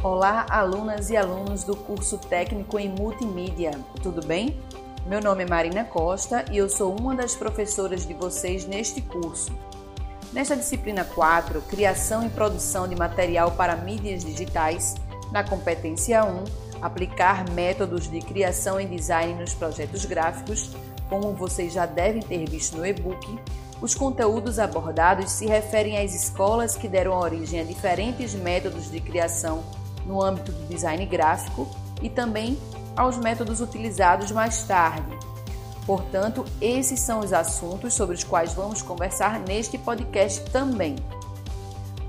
Olá, alunas e alunos do curso técnico em multimídia, tudo bem? Meu nome é Marina Costa e eu sou uma das professoras de vocês neste curso. Nesta disciplina 4, Criação e Produção de Material para Mídias Digitais, na competência 1, aplicar métodos de criação e design nos projetos gráficos, como vocês já devem ter visto no e-book, os conteúdos abordados se referem às escolas que deram origem a diferentes métodos de criação no âmbito do design gráfico e também aos métodos utilizados mais tarde. Portanto, esses são os assuntos sobre os quais vamos conversar neste podcast também.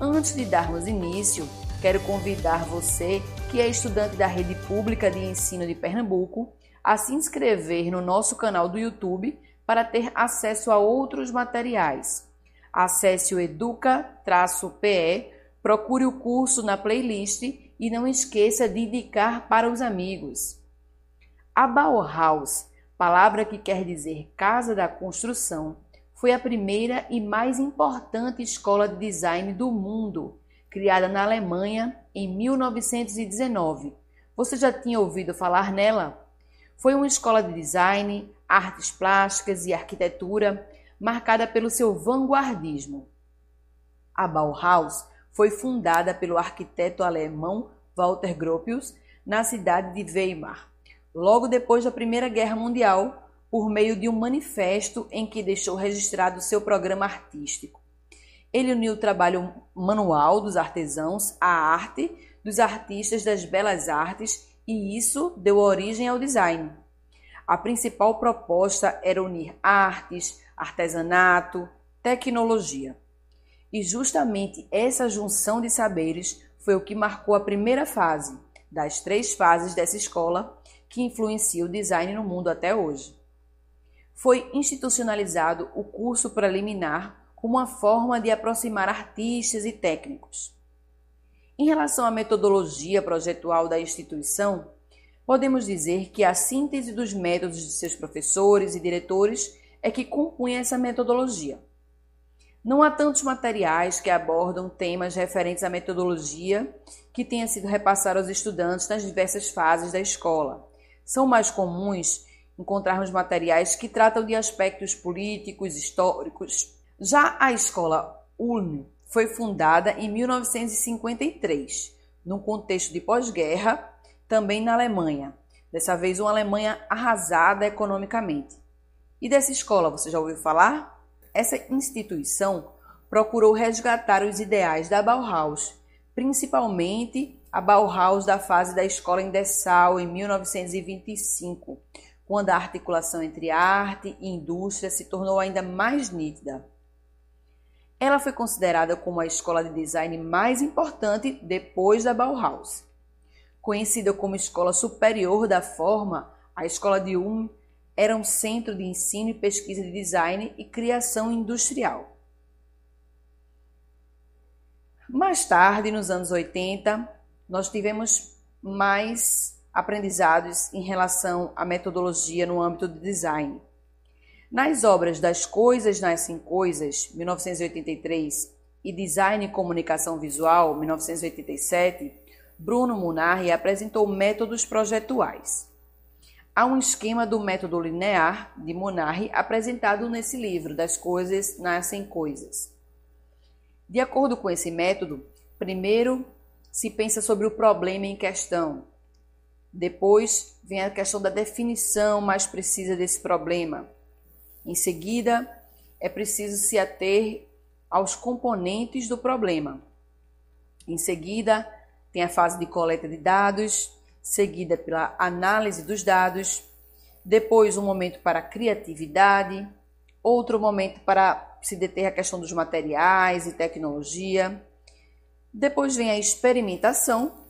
Antes de darmos início, quero convidar você, que é estudante da Rede Pública de Ensino de Pernambuco, a se inscrever no nosso canal do YouTube para ter acesso a outros materiais. Acesse o Educa-PE, procure o curso na playlist e não esqueça de indicar para os amigos. A Bauhaus, palavra que quer dizer casa da construção, foi a primeira e mais importante escola de design do mundo, criada na Alemanha em 1919. Você já tinha ouvido falar nela? Foi uma escola de design, artes plásticas e arquitetura marcada pelo seu vanguardismo. A Bauhaus foi fundada pelo arquiteto alemão Walter Gropius na cidade de Weimar, logo depois da Primeira Guerra Mundial, por meio de um manifesto em que deixou registrado seu programa artístico. Ele uniu o trabalho manual dos artesãos à arte dos artistas das belas artes e isso deu origem ao design. A principal proposta era unir artes, artesanato, tecnologia. E justamente essa junção de saberes foi o que marcou a primeira fase das três fases dessa escola que influencia o design no mundo até hoje. Foi institucionalizado o curso preliminar como uma forma de aproximar artistas e técnicos. Em relação à metodologia projetual da instituição, podemos dizer que a síntese dos métodos de seus professores e diretores é que compunha essa metodologia. Não há tantos materiais que abordam temas referentes à metodologia que tenha sido repassado aos estudantes nas diversas fases da escola. São mais comuns encontrarmos materiais que tratam de aspectos políticos, históricos. Já a escola Ulm foi fundada em 1953, num contexto de pós-guerra, também na Alemanha. Dessa vez, uma Alemanha arrasada economicamente. E dessa escola, você já ouviu falar? Essa instituição procurou resgatar os ideais da Bauhaus, principalmente a Bauhaus da fase da escola em Dessau, em 1925, quando a articulação entre arte e indústria se tornou ainda mais nítida. Ela foi considerada como a escola de design mais importante depois da Bauhaus. Conhecida como Escola Superior da Forma, a Escola de Ulm era um centro de ensino e pesquisa de design e criação industrial. Mais tarde, nos anos 80, nós tivemos mais aprendizados em relação à metodologia no âmbito do design. Nas obras Das Coisas Nascem Coisas, 1983, e Design e Comunicação Visual, 1987, Bruno Munari apresentou métodos projetuais. Há um esquema do método linear de Monarre apresentado nesse livro, Das Coisas Nascem Coisas. De acordo com esse método, primeiro se pensa sobre o problema em questão. Depois vem a questão da definição mais precisa desse problema. Em seguida, é preciso se ater aos componentes do problema. Em seguida, tem a fase de coleta de dados, seguida pela análise dos dados, depois um momento para criatividade, outro momento para se deter a questão dos materiais e tecnologia. Depois vem a experimentação,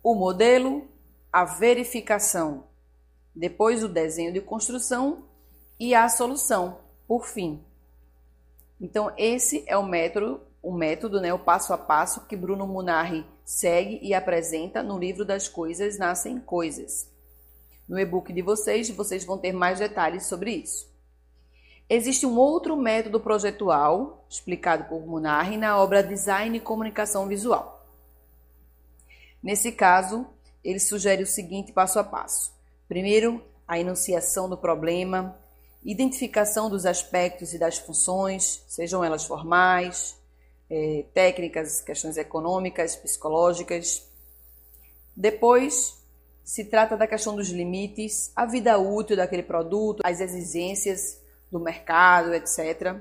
o modelo, a verificação, depois o desenho de construção e a solução, por fim. Então esse é o método o método, né, o passo a passo que Bruno Munari segue e apresenta no livro das coisas nascem coisas. No e-book de vocês, vocês vão ter mais detalhes sobre isso. Existe um outro método projetual, explicado por Munari, na obra Design e Comunicação Visual. Nesse caso, ele sugere o seguinte passo a passo: primeiro, a enunciação do problema, identificação dos aspectos e das funções, sejam elas formais, é, técnicas, questões econômicas, psicológicas. Depois, se trata da questão dos limites, a vida útil daquele produto, as exigências do mercado, etc.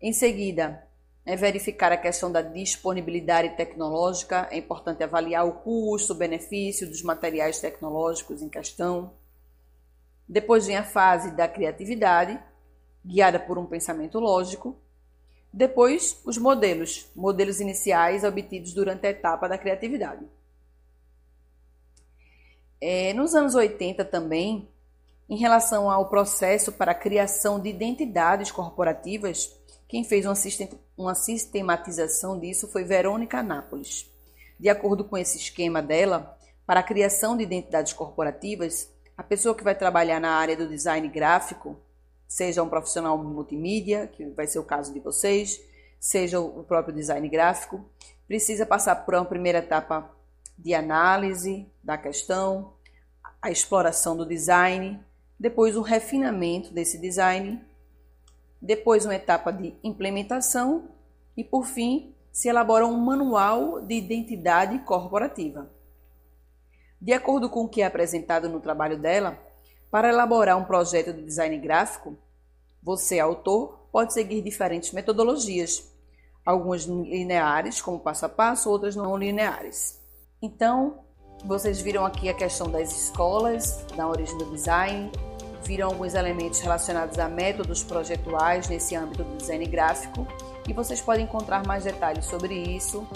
Em seguida, é verificar a questão da disponibilidade tecnológica, é importante avaliar o custo, benefício dos materiais tecnológicos em questão. Depois vem a fase da criatividade, guiada por um pensamento lógico. Depois, os modelos, modelos iniciais obtidos durante a etapa da criatividade. É, nos anos 80 também, em relação ao processo para a criação de identidades corporativas, quem fez uma, uma sistematização disso foi Verônica Nápoles. De acordo com esse esquema dela, para a criação de identidades corporativas, a pessoa que vai trabalhar na área do design gráfico, seja um profissional multimídia, que vai ser o caso de vocês, seja o próprio design gráfico, precisa passar por uma primeira etapa de análise da questão, a exploração do design, depois o refinamento desse design, depois uma etapa de implementação e, por fim, se elabora um manual de identidade corporativa. De acordo com o que é apresentado no trabalho dela, para elaborar um projeto de design gráfico, você, autor, pode seguir diferentes metodologias, algumas lineares, como passo a passo, outras não lineares. Então, vocês viram aqui a questão das escolas, da origem do design, viram alguns elementos relacionados a métodos projetuais nesse âmbito do design gráfico e vocês podem encontrar mais detalhes sobre isso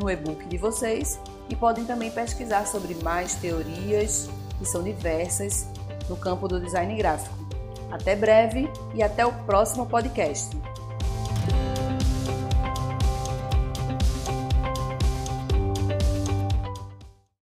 no e-book de vocês e podem também pesquisar sobre mais teorias, que são diversas, no campo do design gráfico. Até breve e até o próximo podcast.